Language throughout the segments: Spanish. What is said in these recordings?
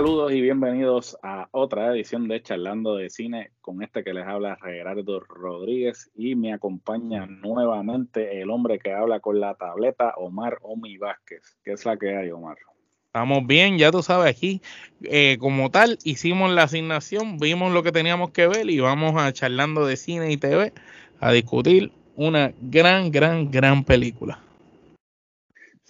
Saludos y bienvenidos a otra edición de Charlando de Cine con este que les habla Gerardo Rodríguez y me acompaña nuevamente el hombre que habla con la tableta Omar Omi Vázquez. ¿Qué es la que hay, Omar? Estamos bien, ya tú sabes, aquí eh, como tal hicimos la asignación, vimos lo que teníamos que ver y vamos a Charlando de Cine y TV a discutir una gran, gran, gran película.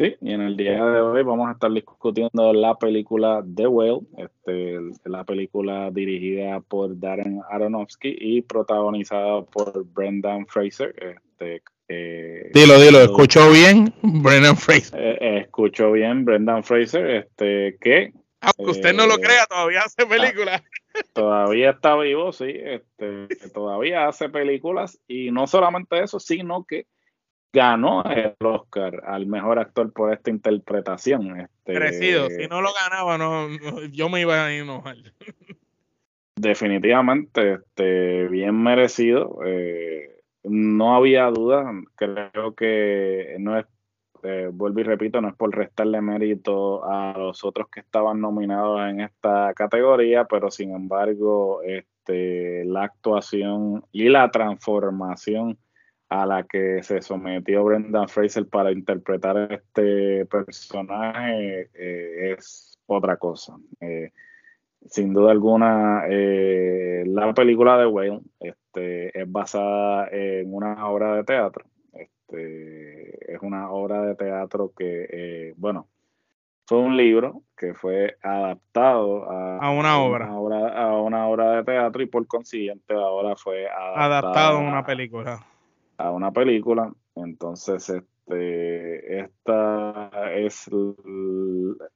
Sí, y en el día de hoy vamos a estar discutiendo la película The Whale, este, la película dirigida por Darren Aronofsky y protagonizada por Brendan Fraser. Este, eh, dilo, dilo, ¿escuchó bien? Brendan Fraser. Eh, escuchó bien, Brendan Fraser, este, que... Aunque usted no lo eh, crea, todavía hace películas. Todavía está vivo, sí, este, todavía hace películas y no solamente eso, sino que ganó el Oscar al mejor actor por esta interpretación. Este, Crecido, si no lo ganaba, no, yo me iba a enojar. Definitivamente, este, bien merecido. Eh, no había duda. Creo que no es, eh, vuelvo y repito, no es por restarle mérito a los otros que estaban nominados en esta categoría, pero sin embargo, este, la actuación y la transformación a la que se sometió Brendan Fraser para interpretar este personaje eh, es otra cosa. Eh, sin duda alguna, eh, la película de Whale este, es basada en una obra de teatro. Este, es una obra de teatro que, bueno, fue un libro que fue adaptado a, una obra. a una obra de teatro y por consiguiente ahora fue adaptado a una película a una película. Entonces, este, esta es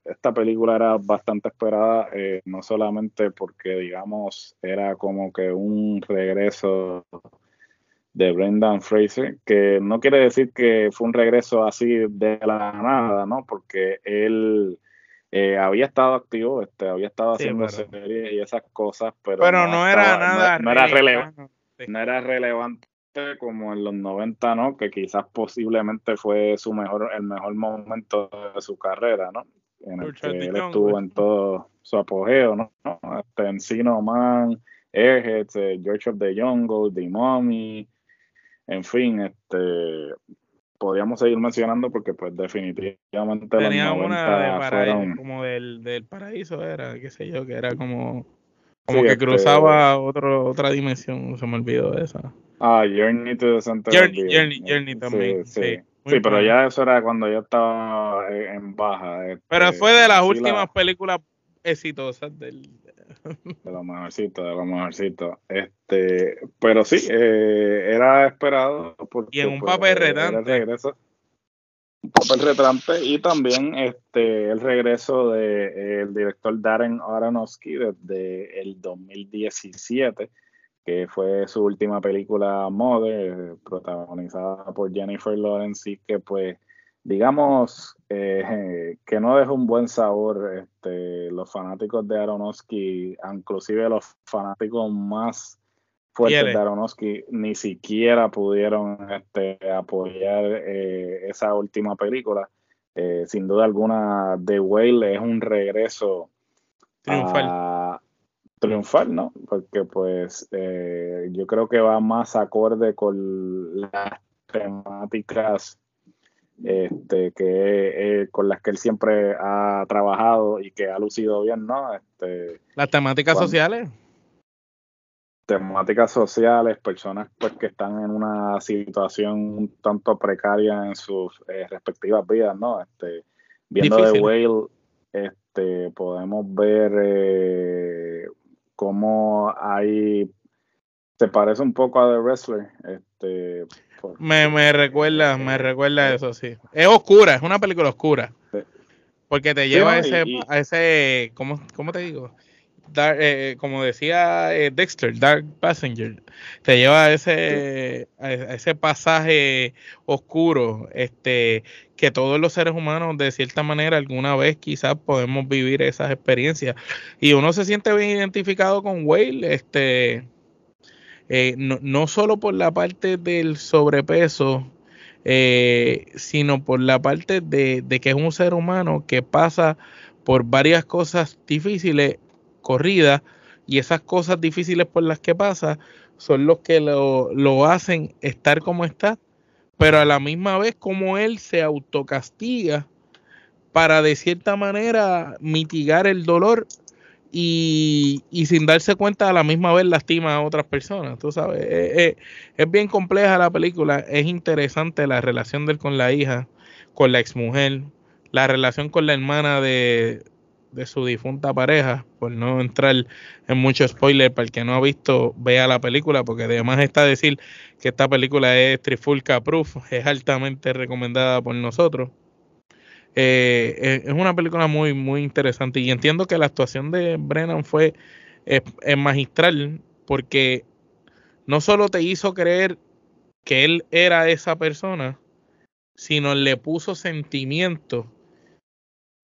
esta película era bastante esperada, eh, no solamente porque digamos era como que un regreso de Brendan Fraser, que no quiere decir que fue un regreso así de la nada, ¿no? Porque él eh, había estado activo, este, había estado haciendo series y esas cosas, pero, pero no, era nada, no, era relevante, no era relevante como en los 90, ¿no? Que quizás posiblemente fue su mejor, el mejor momento de su carrera, ¿no? En el que él estuvo en todo su apogeo, ¿no? Este, Encino Man, Airheads, eh, George of the Jungle, The Mummy, en fin, este podríamos seguir mencionando porque pues definitivamente tenía una de fueron... como del, del paraíso era, qué sé yo, que era como como que este, cruzaba otro, otra dimensión, se me olvidó esa. Ah, Journey to the Center Journey, Journey, Journey también. Sí, sí. pero ya eso era cuando yo estaba en baja. Este, pero fue de las últimas películas exitosas del... De lo mejorcito, de lo mejorcito. Este, pero sí, eh, era esperado. y en un pues, papel retante. Un papel retrante y también este el regreso del de, el director Darren Aronofsky desde el 2017 que fue su última película Mother, protagonizada por Jennifer Lawrence, y que pues digamos eh, que no dejó un buen sabor este, los fanáticos de Aronofsky, inclusive los fanáticos más fuertes de Aronofsky, ni siquiera pudieron este, apoyar eh, esa última película. Eh, sin duda alguna, The Whale es un regreso a, triunfar, ¿no? Porque pues eh, yo creo que va más acorde con las temáticas este, que eh, con las que él siempre ha trabajado y que ha lucido bien, ¿no? Este, las temáticas sociales. Temáticas sociales, personas pues que están en una situación un tanto precaria en sus eh, respectivas vidas, ¿no? Este, viendo The Whale, este, podemos ver como hay se parece un poco a The Wrestler este me, me recuerda me recuerda eso sí. Es oscura es una película oscura. Porque te lleva a, ese, a ese, ¿cómo, ¿cómo te digo? Eh, como decía eh, Dexter, Dark Passenger, te lleva a ese, a ese pasaje oscuro, este, que todos los seres humanos de cierta manera alguna vez quizás podemos vivir esas experiencias. Y uno se siente bien identificado con Whale, este, eh, no, no, solo por la parte del sobrepeso, sino por la parte de, de que es un ser humano que pasa por varias cosas difíciles corrida y esas cosas difíciles por las que pasa son los que lo, hacen estar como está, pero a la misma vez como él se autocastiga para de cierta manera mitigar el dolor y, sin darse cuenta a la misma vez lastima a otras personas, tú sabes, es, es, bien compleja la película, es interesante la relación de él con la hija, con la exmujer, la relación con la hermana de, de su difunta pareja, por no entrar en mucho spoiler, para el que no ha visto, vea la película, porque además está decir que esta película es Trifulca Proof, es altamente recomendada por nosotros. Eh, es una película muy, muy interesante y entiendo que la actuación de Brennan fue magistral porque no solo te hizo creer que él era esa persona, sino le puso sentimiento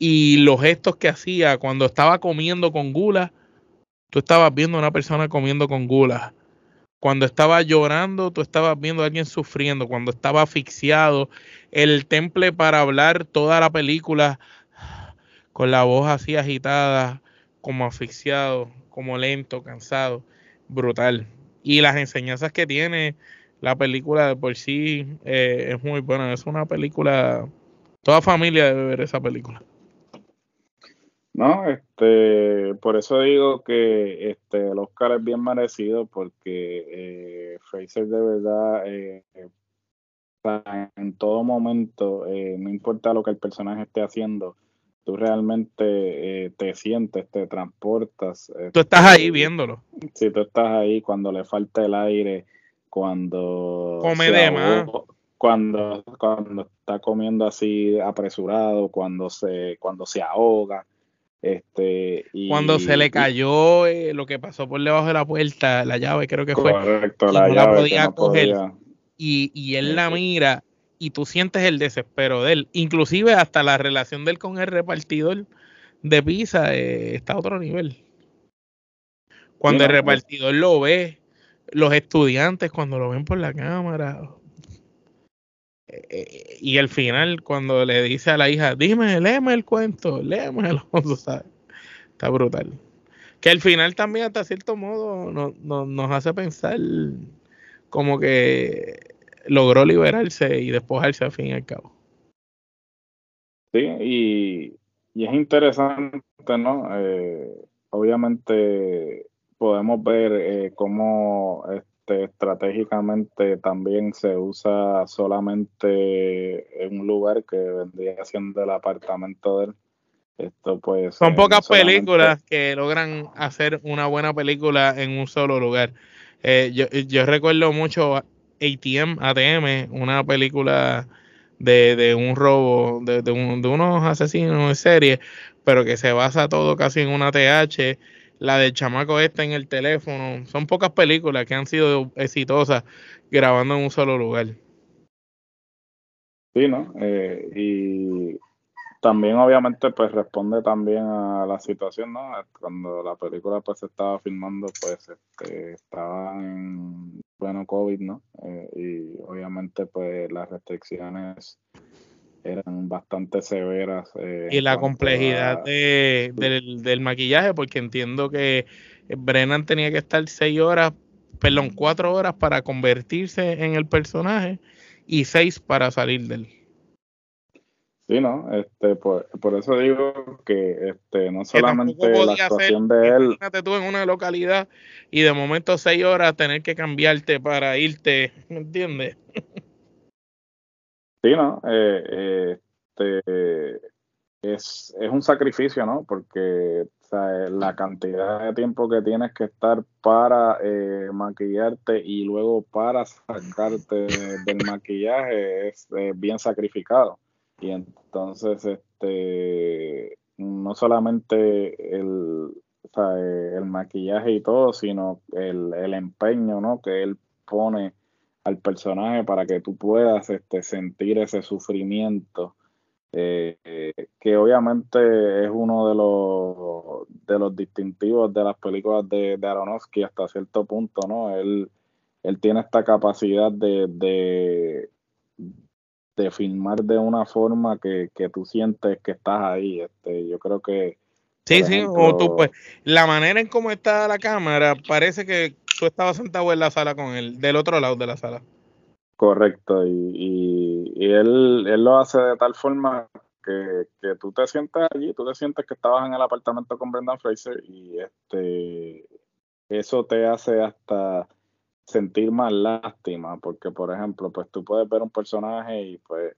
y los gestos que hacía cuando estaba comiendo con gula, tú estabas viendo a una persona comiendo con gula. Cuando estaba llorando, tú estabas viendo a alguien sufriendo. Cuando estaba asfixiado, el temple para hablar toda la película con la voz así agitada, como asfixiado, como lento, cansado, brutal. Y las enseñanzas que tiene la película de por sí eh, es muy buena. Es una película, toda familia debe ver esa película. No, este, por eso digo que este, el Oscar es bien merecido porque eh, Fraser de verdad eh, en todo momento, eh, no importa lo que el personaje esté haciendo, tú realmente eh, te sientes, te transportas. Tú estás ahí este, viéndolo. Sí, tú estás ahí cuando le falta el aire, cuando... Come de más. Cuando, cuando está comiendo así apresurado, cuando se, cuando se ahoga este, Cuando se le cayó eh, lo que pasó por debajo de la puerta, la llave creo que fue. Correcto, la llave. podía coger. Y, y, él la mira y tú sientes el desespero de él. Inclusive hasta la relación de él con el repartidor de pizza eh, está a otro nivel. Cuando el repartidor lo ve, los estudiantes cuando lo ven por la cámara, eh, y al final, cuando le dice a la hija, dime, léeme el cuento, léemelo, ¿sabes? Está brutal. Que al final también, hasta cierto modo, nos hace pensar como que logró liberarse y despojarse al fin y al cabo. Sí, y, es interesante, ¿no? Eh, obviamente podemos ver eh, cómo este, estratégicamente también se usa solamente en un lugar que vendría siendo el apartamento de él. Esto pues son pocas películas que logran hacer una buena película en un solo lugar. Eh, yo, recuerdo mucho ATM, ATM, una película de, un robo, de, de, unos asesinos en serie, pero que se basa todo casi en una TH la del chamaco este en el teléfono. Son pocas películas que han sido exitosas grabando en un solo lugar. Sí, ¿no? Eh, y también obviamente pues responde también a la situación, ¿no? Cuando la película pues se estaba filmando pues este, estaba en bueno COVID, ¿no? Eh, y obviamente pues las restricciones eran bastante severas. Eh, y la complejidad de, del, maquillaje, porque entiendo que Brennan tenía que estar seis horas, perdón, cuatro horas para convertirse en el personaje y seis para salir de él. Sí, no, este, por, eso digo que este, no solamente la actuación de él. Imagínate tú en una localidad y de momento seis horas tener que cambiarte para irte, ¿me entiendes? Sí, ¿no? Eh, este, es, es un sacrificio, ¿no? Porque la cantidad de tiempo que tienes que estar para eh, maquillarte y luego para sacarte del maquillaje es bien sacrificado. Y entonces, este, no solamente el, el maquillaje y todo, sino el, el empeño, ¿no? Que él pone al personaje para que tú puedas este, sentir ese sufrimiento eh, que obviamente es uno de los de los distintivos de las películas de, de Aronofsky hasta cierto punto, ¿no? Él, él tiene esta capacidad de, de, de filmar de una forma que, que, tú sientes que estás ahí. Este, yo creo que Sí, sí, o tú pues la manera en cómo está la cámara parece que tú estabas sentado en la sala con él, del otro lado de la sala. Correcto, y, y, él, él, lo hace de tal forma que, que, tú te sientes allí, tú te sientes que estabas en el apartamento con Brendan Fraser y este eso te hace hasta sentir más lástima, porque por ejemplo, pues tú puedes ver un personaje y pues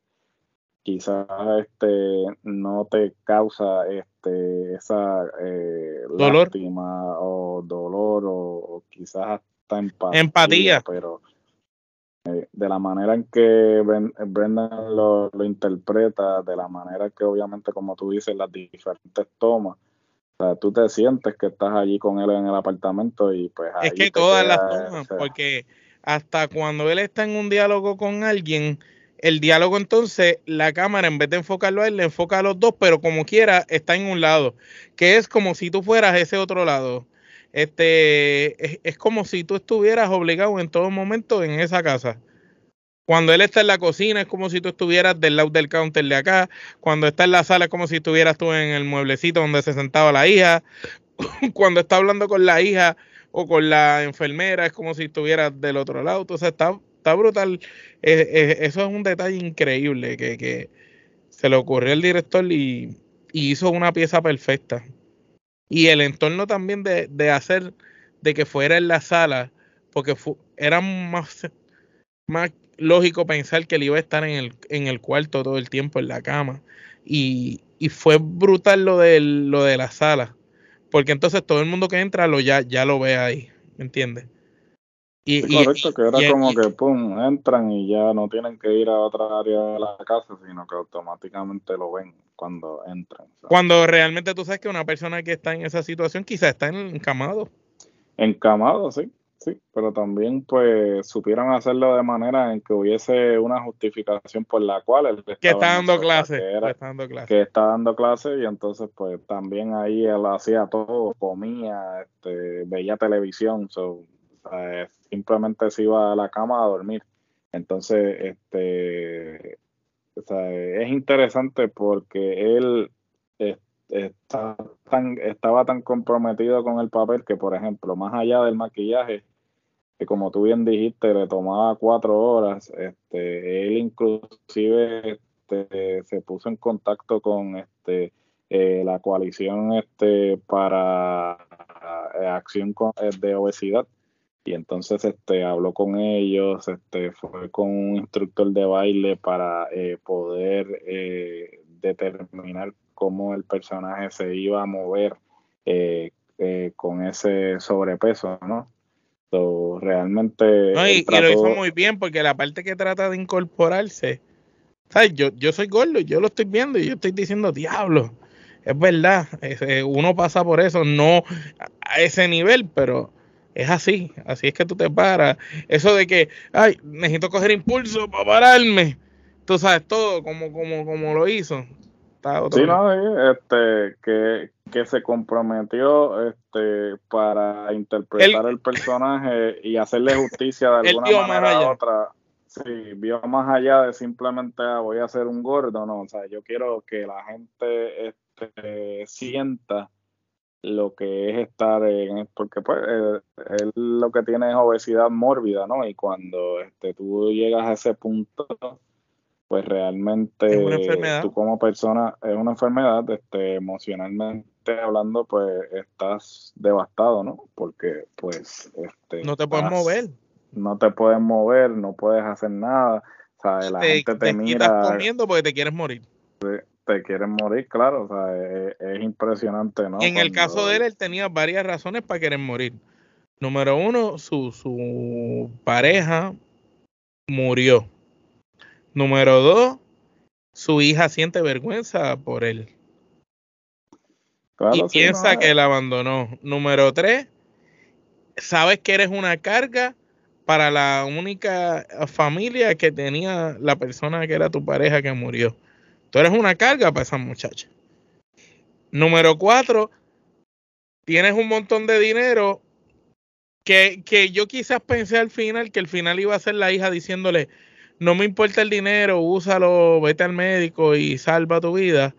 quizás este no te causa este esa eh, lástima o dolor o, quizás hasta empatía, empatía. pero eh, de la manera en que Brendan lo, interpreta, de la manera que obviamente, como tú dices, las diferentes tomas, o sea, tú te sientes que estás allí con él en el apartamento y pues... Es que todas las tomas, porque hasta cuando él está en un diálogo con alguien, el diálogo entonces, la cámara en vez de enfocarlo a él, le enfoca a los dos, pero como quiera, está en un lado, que es como si tú fueras ese otro lado este, es, como si tú estuvieras obligado en todo momento en esa casa. Cuando él está en la cocina es como si tú estuvieras del lado del counter de acá. Cuando está en la sala es como si estuvieras tú en el mueblecito donde se sentaba la hija. Cuando está hablando con la hija o con la enfermera es como si estuvieras del otro lado. Entonces está, está brutal. eso es un detalle increíble que, se le ocurrió al director y, hizo una pieza perfecta. Y el entorno también de, de hacer de que fuera en la sala, porque era más, lógico pensar que él iba a estar en el, en el cuarto todo el tiempo, en la cama. Y, y fue brutal lo de, lo de la sala, porque entonces todo el mundo que entra lo ya, ya lo ve ahí, ¿me entiendes? Y, correcto, que era como que pum, entran y ya no tienen que ir a otra área de la casa, sino que automáticamente lo ven cuando entran. Cuando realmente tú sabes que una persona que está en esa situación quizás está encamado. Encamado, sí, sí, pero también pues supieron hacerlo de manera en que hubiese una justificación por la cual él que está dando clase, que, está dando clase. que está dando clase y entonces pues también ahí él hacía todo, comía, este, veía televisión, so, simplemente se iba a la cama a dormir. Entonces, este, es interesante porque él está tan, estaba tan comprometido con el papel que, por ejemplo, más allá del maquillaje, que como tú bien dijiste, le tomaba cuatro horas, este, él inclusive este, se puso en contacto con este, eh, la coalición este, para eh, acción eh, de obesidad y entonces este habló con ellos, este fue con un instructor de baile para eh, poder eh, determinar cómo el personaje se iba a mover eh, con ese sobrepeso, ¿no? realmente y, lo hizo muy bien porque la parte que trata de incorporarse, ¿sabes? Yo, yo soy gordo, yo lo estoy viendo y yo estoy diciendo, diablo, es verdad, uno pasa por eso, no a ese nivel, pero es así, así es que tú te paras. Eso de que, ay, necesito coger impulso para pararme. Tú sabes todo como, como, como lo hizo. sí, no, este, que, que se comprometió este, para interpretar el, personaje y hacerle justicia de alguna manera u otra. Sí, vio más allá de simplemente ah, voy a ser un gordo, no, o sea, yo quiero que la gente este, sienta lo que es estar en porque pues eh, él, lo que tiene es obesidad mórbida no y cuando este tú llegas a ese punto pues realmente tú como persona es una enfermedad este emocionalmente hablando pues estás devastado no porque pues este no te puedes mover. no te puedes mover no puedes hacer nada o sea la gente te, mira estás comiendo porque te quieres morir te quieren morir, claro, o sea, es, impresionante, ¿no? En el caso de él, él tenía varias razones para querer morir. Número uno, su, su pareja murió. Número dos, su hija siente vergüenza por él. y piensa que él abandonó. Número tres, sabes que eres una carga para la única familia que tenía la persona que era tu pareja que murió. Tú eres una carga para esa muchacha. Número cuatro, tienes un montón de dinero que, que yo quizás pensé al final que el final iba a ser la hija diciéndole, no me importa el dinero, úsalo, vete al médico y salva tu vida.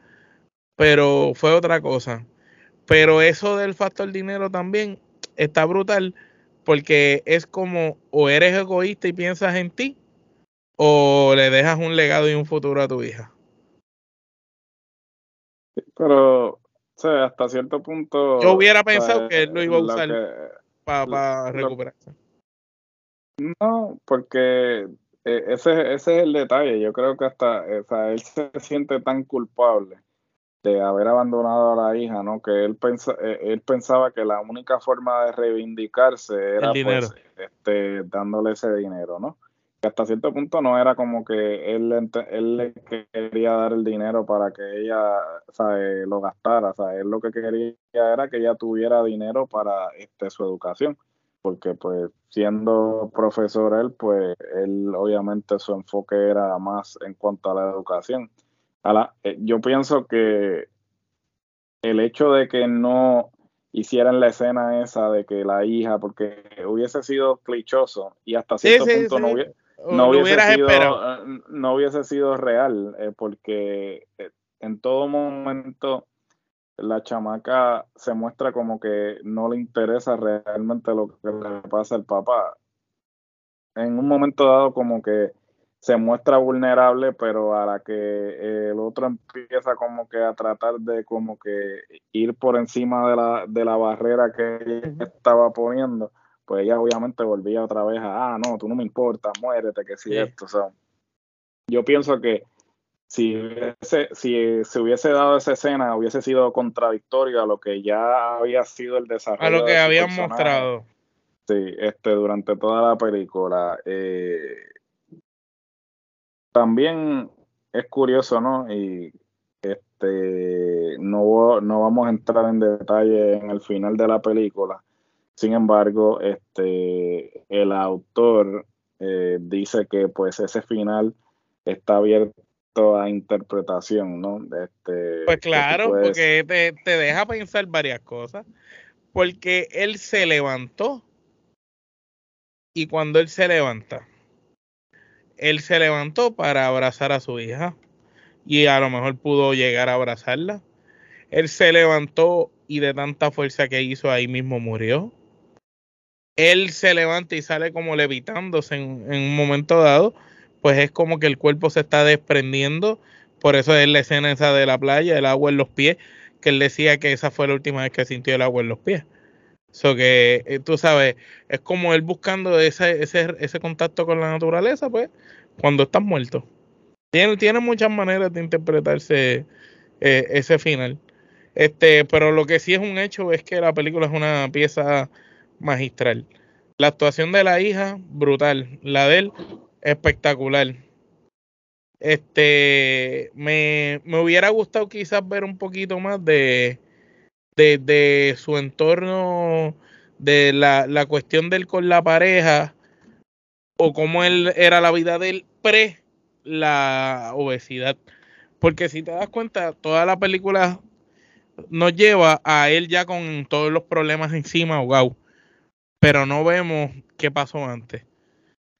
Pero fue otra cosa. Pero eso del factor dinero también está brutal porque es como o eres egoísta y piensas en ti o le dejas un legado y un futuro a tu hija. Pero, o sea, hasta cierto punto. Yo hubiera pensado que él lo iba a usar para recuperarse. No, porque eh, ese, ese es el detalle. Yo creo que hasta o sea, él se siente tan culpable de haber abandonado a la hija, ¿no? Que él, pensa, eh, él pensaba que la única forma de reivindicarse era pues, este, dándole ese dinero, ¿no? Hasta cierto punto no era como que él, él le quería dar el dinero para que ella ¿sabe? lo gastara, sea, Él lo que quería era que ella tuviera dinero para este, su educación porque pues siendo profesor él, pues él obviamente su enfoque era más en cuanto a la educación. Eh, yo pienso que el hecho de que no hicieran la escena esa de que la hija, porque hubiese sido clichoso y hasta cierto punto no, hubiese, sido, eh, no hubiese sido real, eh, porque en todo momento la chamaca se muestra como que no le interesa realmente lo que le pasa al papá. En un momento dado como que se muestra vulnerable, pero a la que el otro empieza como que a tratar de como que ir por encima de la, de la barrera que ella estaba poniendo, pues ella obviamente volvía otra vez a, ah, no, tú no me importa, muérete, que si esto, o yo pienso que si, si se hubiese dado esa escena, hubiese sido contradictorio a lo que ya había sido el desarrollo. A lo que habían mostrado. Sí, este, durante toda la película. Eh, también es curioso, ¿no? Y este, no, no vamos a entrar en detalle en el final de la película. Sin embargo, este, el autor eh, dice que pues ese final está abierto a interpretación, ¿no? Este, pues claro, porque te, te deja pensar varias cosas. Porque él se levantó y cuando él se levanta, él se levantó para abrazar a su hija y a lo mejor pudo llegar a abrazarla. Él se levantó y de tanta fuerza que hizo ahí mismo murió. Él se levanta y sale como levitándose en, en un momento dado pues es como que el cuerpo se está desprendiendo. Por eso es la escena esa de la playa, el agua en los pies, que él decía que esa fue la última vez que sintió el agua en los pies. Que eh, tú sabes, es como él buscando ese, ese, ese contacto con la naturaleza, pues, cuando estás muerto. Tiene, tiene muchas maneras de interpretarse eh, ese final. Este, pero lo que sí es un hecho es que la película es una pieza magistral. La actuación de la hija, brutal. La de él, espectacular. Este, me, hubiera gustado quizás ver un poquito más de, de, su entorno, de la, la, cuestión de él con la pareja, o cómo era la vida de él pre la obesidad. Porque si te das cuenta, toda la película nos lleva a él ya con todos los problemas encima ahogado. Pero no vemos qué pasó antes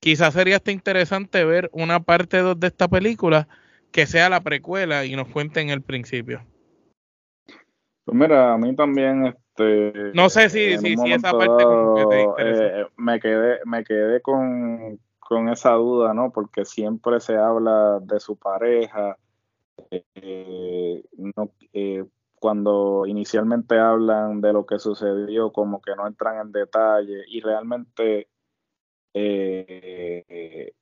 quizás sería hasta interesante ver una parte 2 de esta película que sea la precuela y nos cuenten el principio. Pues mira, a mí también este no sé si, si, esa parte como que te eh, me quedé me quedé con, esa duda, ¿no? Porque siempre se habla de su pareja eh, eh, cuando inicialmente hablan de lo que sucedió, como que no entran en detalle y realmente eh,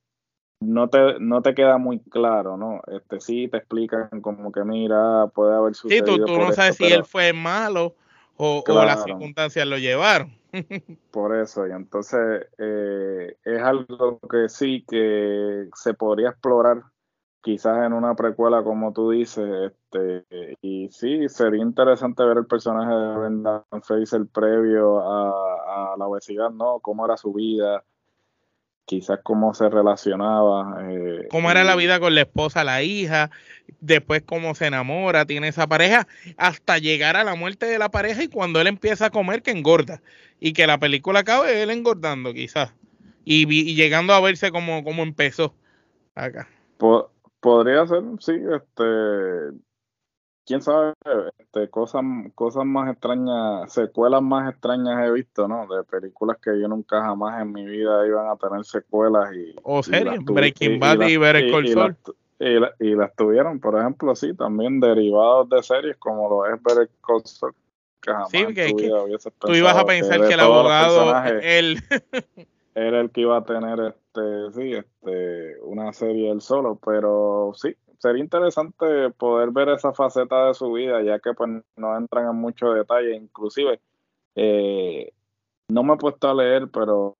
no te, no te queda muy claro, ¿no? Este sí te explican como que mira, puede haber sucedido. Sí, tú, no sabes si él fue malo o, las circunstancias lo llevaron. por eso, y entonces eh, es algo que sí que se podría explorar quizás en una precuela como tú dices, este, y sí, sería interesante ver el personaje de Brendan Fraser previo a, a la obesidad, ¿no? Cómo era su vida, quizás cómo se relacionaba. Eh, cómo era la vida con la esposa, la hija, después cómo se enamora, tiene esa pareja, hasta llegar a la muerte de la pareja y cuando él empieza a comer que engorda y que la película acabe él engordando quizás y, llegando a verse como, como empezó acá. Podría ser, sí, este quién sabe, este, cosas, cosas más extrañas, secuelas más extrañas he visto, ¿no? De películas que yo nunca jamás en mi vida iban a tener secuelas y... O series, Breaking Bad y, Better Call Saul. Y, las tuvieron, por ejemplo, sí, también derivados de series como lo es Better Call Saul, que jamás sí, en tu vida Tú ibas a pensar que, el abogado, él... era el que iba a tener este, sí, este, una serie él solo, pero sí, sería interesante poder ver esa faceta de su vida, ya que pues no entran en mucho detalle, inclusive eh, no me he puesto a leer, pero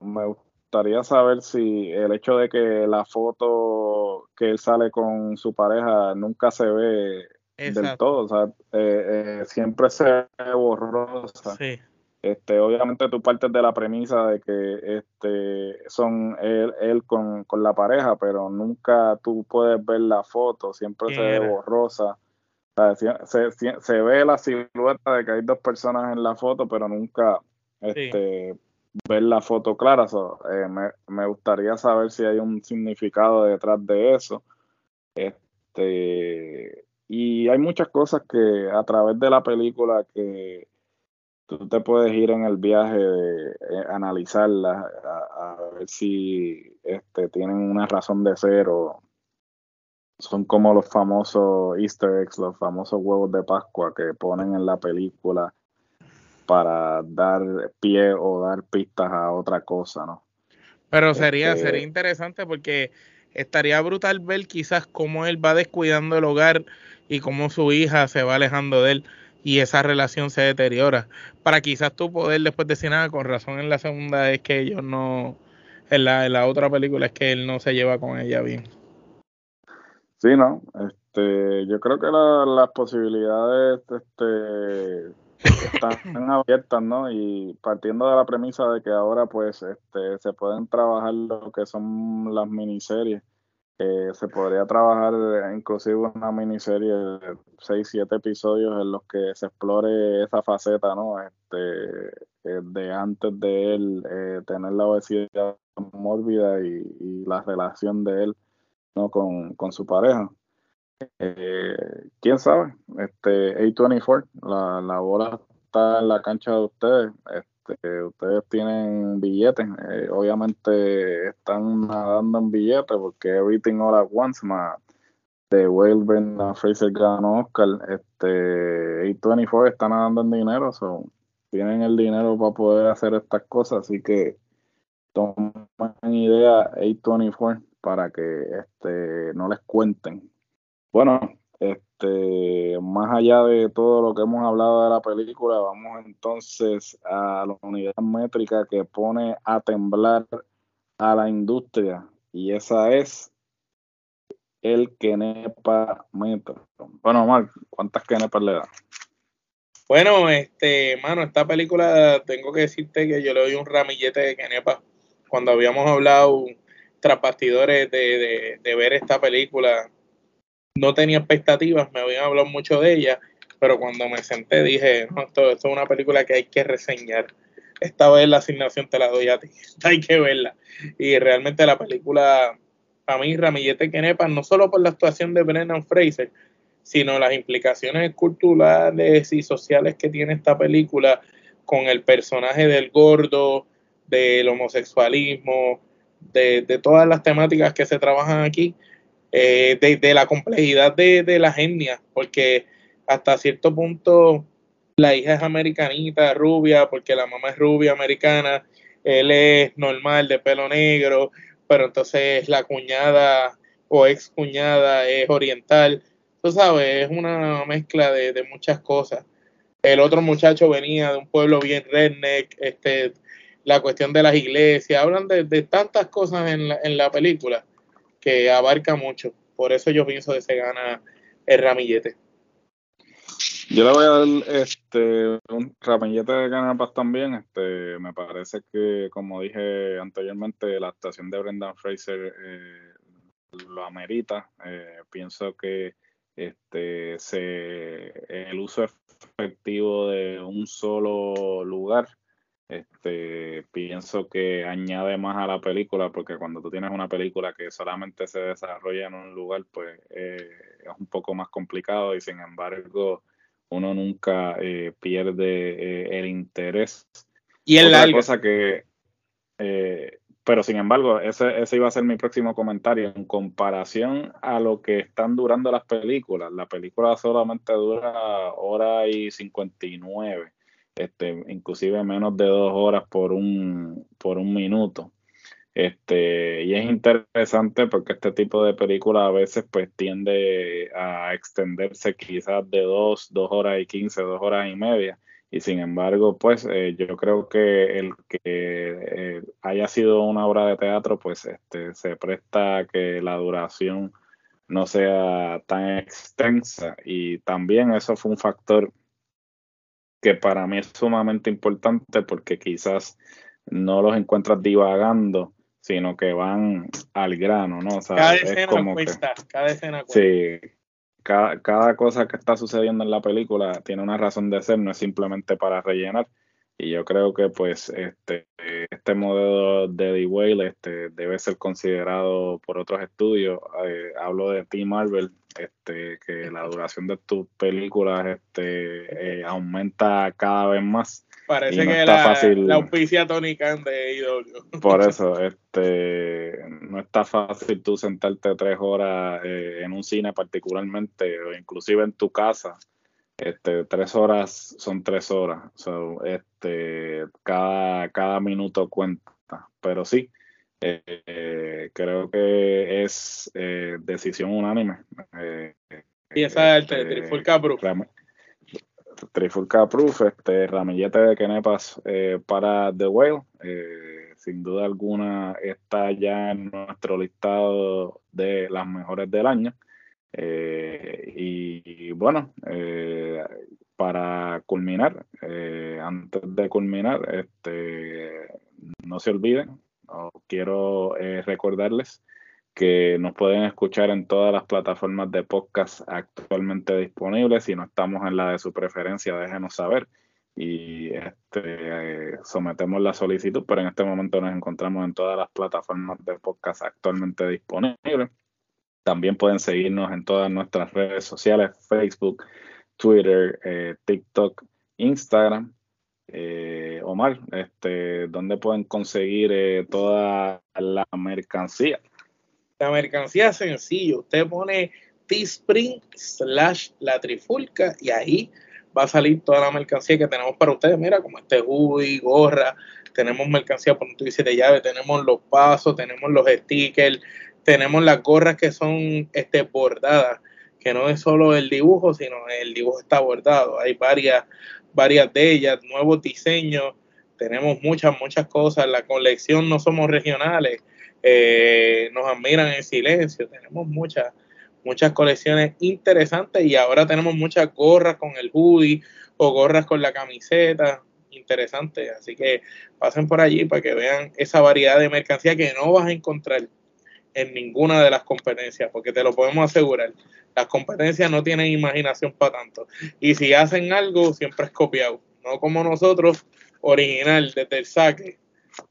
me gustaría saber si el hecho de que la foto que él sale con su pareja nunca se ve del todo, o sea, eh, eh, siempre se ve borrosa. Sí. Este, obviamente tú partes de la premisa de que este, son él, él con, la pareja, pero nunca tú puedes ver la foto, siempre se ve borrosa. se, ve la silueta de que hay dos personas en la foto, pero nunca este, ver la foto clara. Eh, me, me, gustaría saber si hay un significado detrás de eso. Este, y hay muchas cosas que a través de la película que tú te puedes ir en el viaje de eh, analizarlas, a, ver si este, tienen una razón de ser o son como los famosos easter eggs, los famosos huevos de Pascua que ponen en la película para dar pie o dar pistas a otra cosa, ¿no? Pero sería, este sería interesante porque estaría brutal ver quizás cómo él va descuidando el hogar y cómo su hija se va alejando de él y esa relación se deteriora. Para quizás tú poder después decir nada, con razón en la segunda es que ellos no, en la, en la otra película es que él no se lleva con ella bien. Sí, no, este, yo creo que las posibilidades este, están abiertas, ¿no? Y partiendo de la premisa de que ahora pues este, se pueden trabajar lo que son las miniseries se podría trabajar inclusive una miniserie de 6, 7 episodios en los que se explore esa faceta, ¿no? Este, eh, de antes de él eh, tener la obesidad mórbida y, la relación de él, ¿no? Con, su pareja. Eh, ¿Quién sabe? Este, A24, la, la bola está en la cancha de ustedes. Ustedes tienen billetes, eh, obviamente están nadando en billetes porque Everything All At Once más de Whale Brendan Fraser ganó Oscar, este A24 está nadando en dinero, so, tienen el dinero para poder hacer estas cosas, así que tomen idea A24 para que este no les cuenten. Bueno, este, más allá de todo lo que hemos hablado de la película, vamos entonces a la unidad métrica que pone a temblar a la industria y esa es el Kenepa Metro. Bueno, Mark, ¿cuántas Kenepas le da? Bueno, este, mano, esta película tengo que decirte que yo le doy un ramillete de Kenepa. Cuando habíamos hablado tras bastidores de, de ver esta película, no tenía expectativas, me habían hablado mucho de ella, pero cuando me senté dije, no, esto, es una película que hay que reseñar. Esta vez la asignación te la doy a ti, hay que verla. Y realmente la película, a mí, Ramillete Kenepa, no solo por la actuación de Brennan Fraser, sino las implicaciones culturales y sociales que tiene esta película con el personaje del gordo, del homosexualismo, de todas las temáticas que se trabajan aquí, eh, de, la complejidad de, la genia, porque hasta cierto punto la hija es americanita, rubia, porque la mamá es rubia, americana, él es normal, de pelo negro, pero entonces la cuñada o ex cuñada es oriental. Tú sabes, es una mezcla de, muchas cosas. El otro muchacho venía de un pueblo bien redneck, este, la cuestión de las iglesias, hablan de, tantas cosas en la, en la película que abarca mucho. por eso yo pienso que se gana el ramillete. Yo le voy a dar este, un ramillete de Canapas también. Este, me parece que, como dije anteriormente, la actuación de Brendan Fraser eh, lo amerita. Eh, pienso que este, se, el uso efectivo de un solo lugar este, pienso que añade más a la película, porque cuando tú tienes una película que solamente se desarrolla en un lugar, pues eh, es un poco más complicado y sin embargo uno nunca eh, pierde eh, el interés. Y en la cosa que, pero sin embargo, ese, ese iba a ser mi próximo comentario. En comparación a lo que están durando las películas, la película solamente dura hora y 59 este, inclusive menos de dos horas por un, por un minuto. Este, y es interesante porque este tipo de película a veces pues tiende a extenderse quizás de dos, dos horas y quince, dos horas y media. Y sin embargo, pues eh, yo creo que el que eh, haya sido una obra de teatro, pues este, se presta a que la duración no sea tan extensa. Y también eso fue un factor que para mí es sumamente importante porque quizás no los encuentras divagando, sino que van al grano, ¿no? cada escena como cuesta, cada escena cuesta. Sí, cada, cada cosa que está sucediendo en la película tiene una razón de ser, no es simplemente para rellenar. Y yo creo que pues este, este modelo de The Whale este, debe ser considerado por otros estudios. Eh, hablo de Team Marvel, este, que la duración de tus películas este, eh, aumenta cada vez más. Parece que la, fácil, la auspicia Tony Khan de IW. Por eso, este, no está fácil tú sentarte tres horas eh, en un cine particularmente, o inclusive en tu casa, este, tres horas son tres horas. este, cada, cada minuto cuenta. Pero sí, eh, creo que es eh, decisión unánime. Eh, y esa es el Trifulca Proof. Trifulca Proof, este, ramillete de Kenepas para The Whale. sin duda alguna está ya en nuestro listado de las mejores del año. Eh, y, bueno, eh, para culminar, eh, antes de culminar, este, no se olviden, quiero recordarles que nos pueden escuchar en todas las plataformas de podcast actualmente disponibles. Si no estamos en la de su preferencia, déjenos saber y este, sometemos la solicitud, pero en este momento nos encontramos en todas las plataformas de podcast actualmente disponibles. También pueden seguirnos en todas nuestras redes sociales, Facebook, Twitter, eh, TikTok, Instagram. Eh, Omar, este, ¿dónde pueden conseguir eh, toda la mercancía? La mercancía es sencillo. Usted pone Teespring slash la trifulca y ahí va a salir toda la mercancía que tenemos para ustedes. Mira, como este hoodie, gorra, tenemos mercancía por un dice de llave, tenemos los pasos, tenemos los stickers, tenemos las gorras que son este, bordadas, que no es solo el dibujo, sino el dibujo está bordado. Hay varias, varias de ellas, nuevos diseños, tenemos muchas, muchas cosas. La colección no somos regionales, eh, nos admiran en silencio, tenemos muchas, muchas colecciones interesantes y ahora tenemos muchas gorras con el hoodie o gorras con la camiseta. Interesante, así que pasen por allí para que vean esa variedad de mercancía que no vas a encontrar en ninguna de las competencias, porque te lo podemos asegurar. Las competencias no tienen imaginación para tanto. Y si hacen algo, siempre es copiado. No como nosotros, original, desde el saque.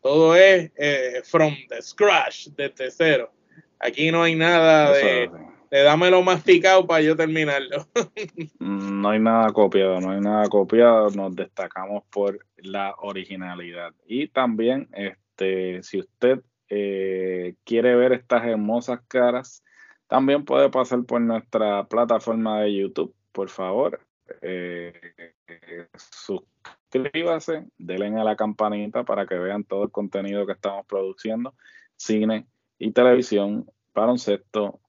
Todo es eh, from the scratch, desde cero. Aquí no hay nada de, de dámelo masticado para yo terminarlo. no hay nada copiado, no hay nada copiado. Nos destacamos por la originalidad. Y también, este, si usted eh, quiere ver estas hermosas caras, también puede pasar por nuestra plataforma de YouTube, por favor. Eh, suscríbase, denle a la campanita para que vean todo el contenido que estamos produciendo, cine y televisión, baloncesto,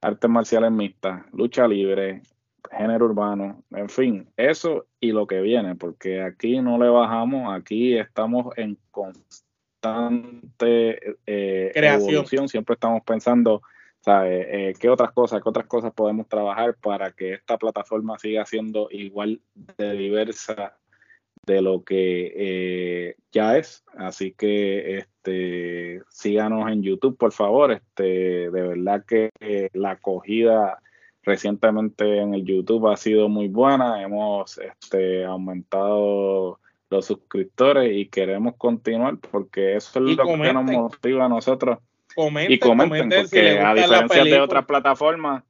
artes marciales mixtas, lucha libre, género urbano, en fin, eso y lo que viene, porque aquí no le bajamos, aquí estamos en constante eh, evolución, siempre estamos pensando ¿Sabe? Eh, ¿Qué otras cosas, qué otras cosas podemos trabajar para que esta plataforma siga siendo igual de diversa de lo que eh, ya es? Así que este, síganos en YouTube, por favor. Este, de verdad que la acogida recientemente en el YouTube ha sido muy buena. Hemos este, aumentado los suscriptores y queremos continuar porque eso es lo que nos motiva a nosotros y comenten, porque a diferencia de otras plataformas,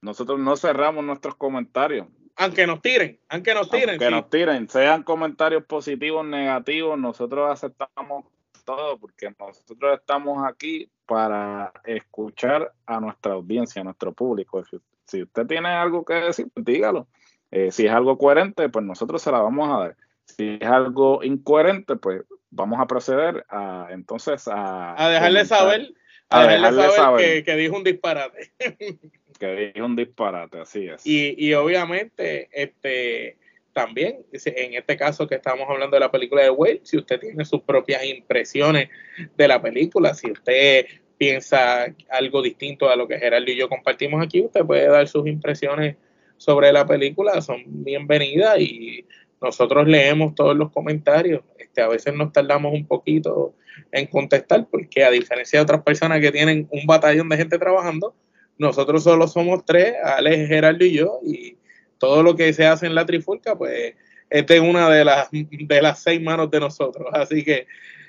nosotros no cerramos nuestros comentarios. Aunque nos tiren, aunque nos tiren. Aunque nos tiren, sean comentarios positivos, negativos, nosotros aceptamos todo porque nosotros estamos aquí para escuchar a nuestra audiencia, a nuestro público. Si, usted tiene algo que decir, dígalo. Eh, si es algo coherente, pues nosotros se la vamos a dar. Si es algo incoherente, pues vamos a proceder a entonces a, a dejarle saber a, dejarle, saber, Que, dijo un disparate. que dijo un disparate, así es. Y, y obviamente, este también, en este caso que estamos hablando de la película de Wade, si usted tiene sus propias impresiones de la película, si usted piensa algo distinto a lo que Gerardo y yo compartimos aquí, usted puede dar sus impresiones sobre la película, son bienvenidas y nosotros leemos todos los comentarios. Este, a veces nos tardamos un poquito en contestar, porque a diferencia de otras personas que tienen un batallón de gente trabajando, nosotros solo somos tres, Alex, Gerardo y yo, y todo lo que se hace en la trifulca, pues esta es una de las, de las seis manos de nosotros. Así que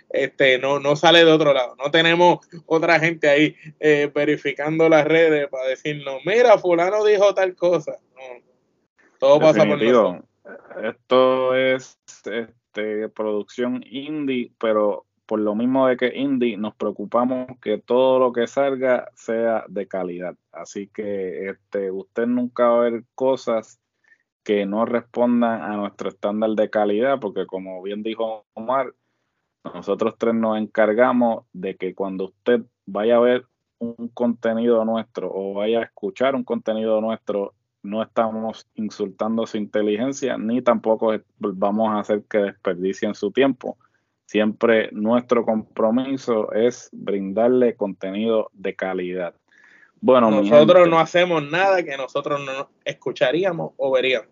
este no, no sale de otro lado. No tenemos otra gente ahí eh, verificando las redes para decirnos, mira, fulano dijo tal cosa. todo pasa por nosotros. Esto es este, producción indie, pero por lo mismo de que indie, nos preocupamos que todo lo que salga sea de calidad. Así que este, usted nunca va a ver cosas que no respondan a nuestro estándar de calidad, porque como bien dijo Omar, nosotros tres nos encargamos de que cuando usted vaya a ver un contenido nuestro o vaya a escuchar un contenido nuestro, no estamos insultando su inteligencia ni tampoco vamos a hacer que desperdicien su tiempo Siempre nuestro compromiso es brindarle contenido de calidad. Bueno, nosotros no hacemos nada que nosotros no escucharíamos o veríamos.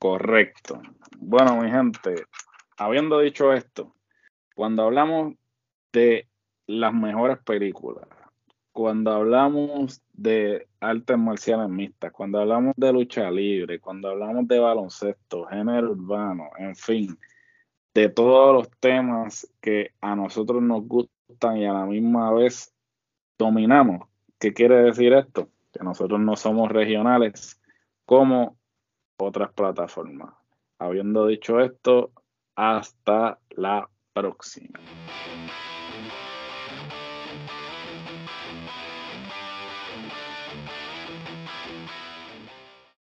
Correcto. Bueno, mi gente, habiendo dicho esto, cuando hablamos de las mejores películas, cuando hablamos de artes marciales mixtas, cuando hablamos de lucha libre, cuando hablamos de baloncesto, género urbano, en fin, de todos los temas que a nosotros nos gustan y a la misma vez dominamos. ¿Qué quiere decir esto? Que nosotros no somos regionales como otras plataformas. Habiendo dicho esto, hasta la próxima.